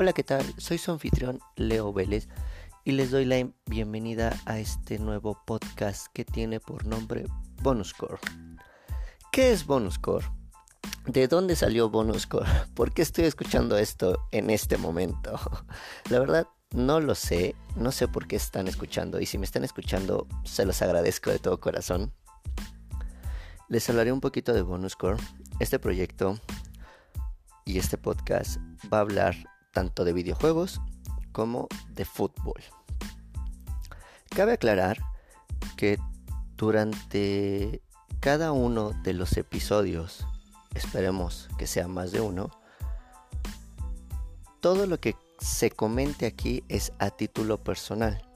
Hola, ¿qué tal? Soy su anfitrión Leo Vélez y les doy la bienvenida a este nuevo podcast que tiene por nombre Bonus Core. ¿Qué es Bonus Core? ¿De dónde salió Bonus Core? ¿Por qué estoy escuchando esto en este momento? La verdad, no lo sé, no sé por qué están escuchando y si me están escuchando, se los agradezco de todo corazón. Les hablaré un poquito de Bonus Core. Este proyecto y este podcast va a hablar tanto de videojuegos como de fútbol. Cabe aclarar que durante cada uno de los episodios, esperemos que sea más de uno, todo lo que se comente aquí es a título personal.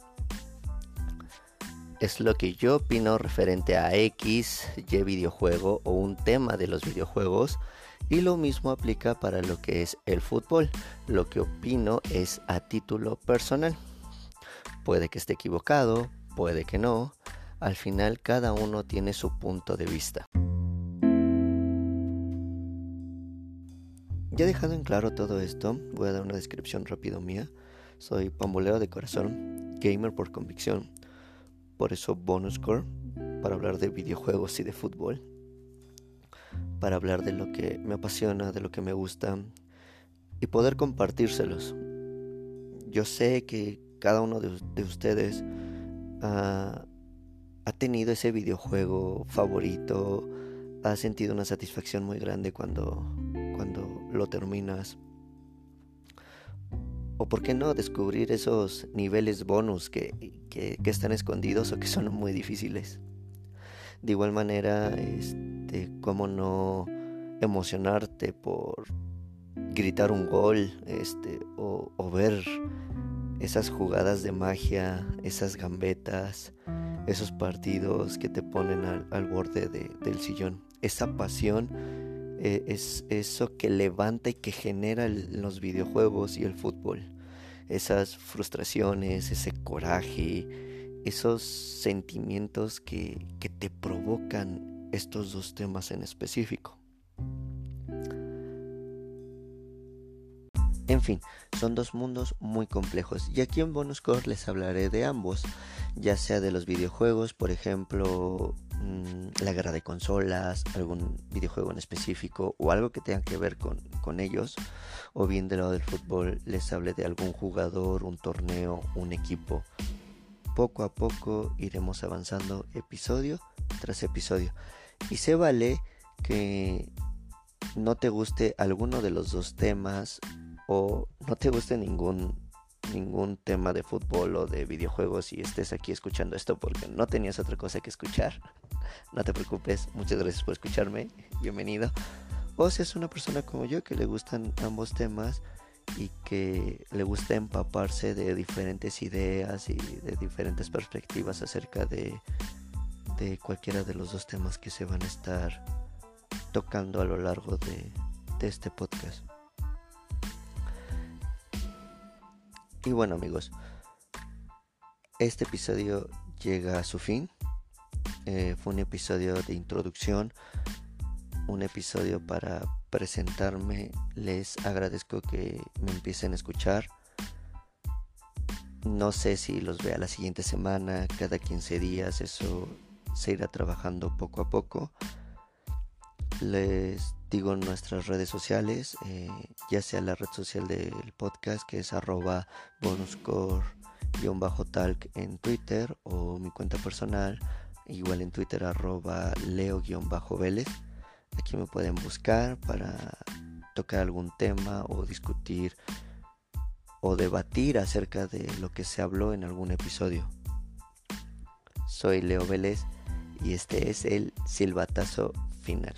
Es lo que yo opino referente a X, Y videojuego o un tema de los videojuegos y lo mismo aplica para lo que es el fútbol. Lo que opino es a título personal. Puede que esté equivocado, puede que no. Al final cada uno tiene su punto de vista. Ya dejado en claro todo esto, voy a dar una descripción rápido mía. Soy pamboleo de corazón, gamer por convicción. Por eso bonus score para hablar de videojuegos y de fútbol para hablar de lo que me apasiona, de lo que me gusta y poder compartírselos. Yo sé que cada uno de, ustedes ha, ha tenido ese videojuego favorito, ha sentido una satisfacción muy grande cuando, cuando lo terminas. O por qué no descubrir esos niveles bonus que, que, están escondidos o que son muy difíciles. De igual manera, este, cómo no emocionarte por gritar un gol, este, o, ver esas jugadas de magia, esas gambetas, esos partidos que te ponen al, borde del sillón. Esa pasión eh, es eso que levanta y que genera los videojuegos y el fútbol. Esas frustraciones, ese coraje, esos sentimientos que, te provocan estos dos temas en específico. En fin, son dos mundos muy complejos y aquí en Bonus Core les hablaré de ambos, ya sea de los videojuegos, por ejemplo, mm, la guerra de consolas, algún videojuego en específico o algo que tenga que ver con, con ellos, o bien de lo del fútbol les hable de algún jugador, un torneo, un equipo, poco a poco iremos avanzando episodio tras episodio. Y se vale que no te guste alguno de los dos temas o no te guste ningún ningún tema de fútbol o de videojuegos y estés aquí escuchando esto porque no tenías otra cosa que escuchar. No te preocupes, muchas gracias por escucharme, bienvenido. O si es una persona como yo que le gustan ambos temas, y que le gusta empaparse de diferentes ideas y de diferentes perspectivas acerca de, de cualquiera de los dos temas que se van a estar tocando a lo largo de, de este podcast. Y bueno amigos, este episodio llega a su fin. Eh, fue un episodio de introducción, un episodio para presentarme. Les agradezco que me empiecen a escuchar. No sé si los vea la siguiente semana, cada 15 días, eso se irá trabajando poco a poco. Les digo nuestras redes sociales, eh, ya sea la red social del podcast que es arroba bonuscore-talk en Twitter o mi cuenta personal, igual en Twitter arroba leo-vélez. Aquí me pueden buscar para tocar algún tema o discutir o debatir acerca de lo que se habló en algún episodio. Soy Leo Vélez y este es el silbatazo final.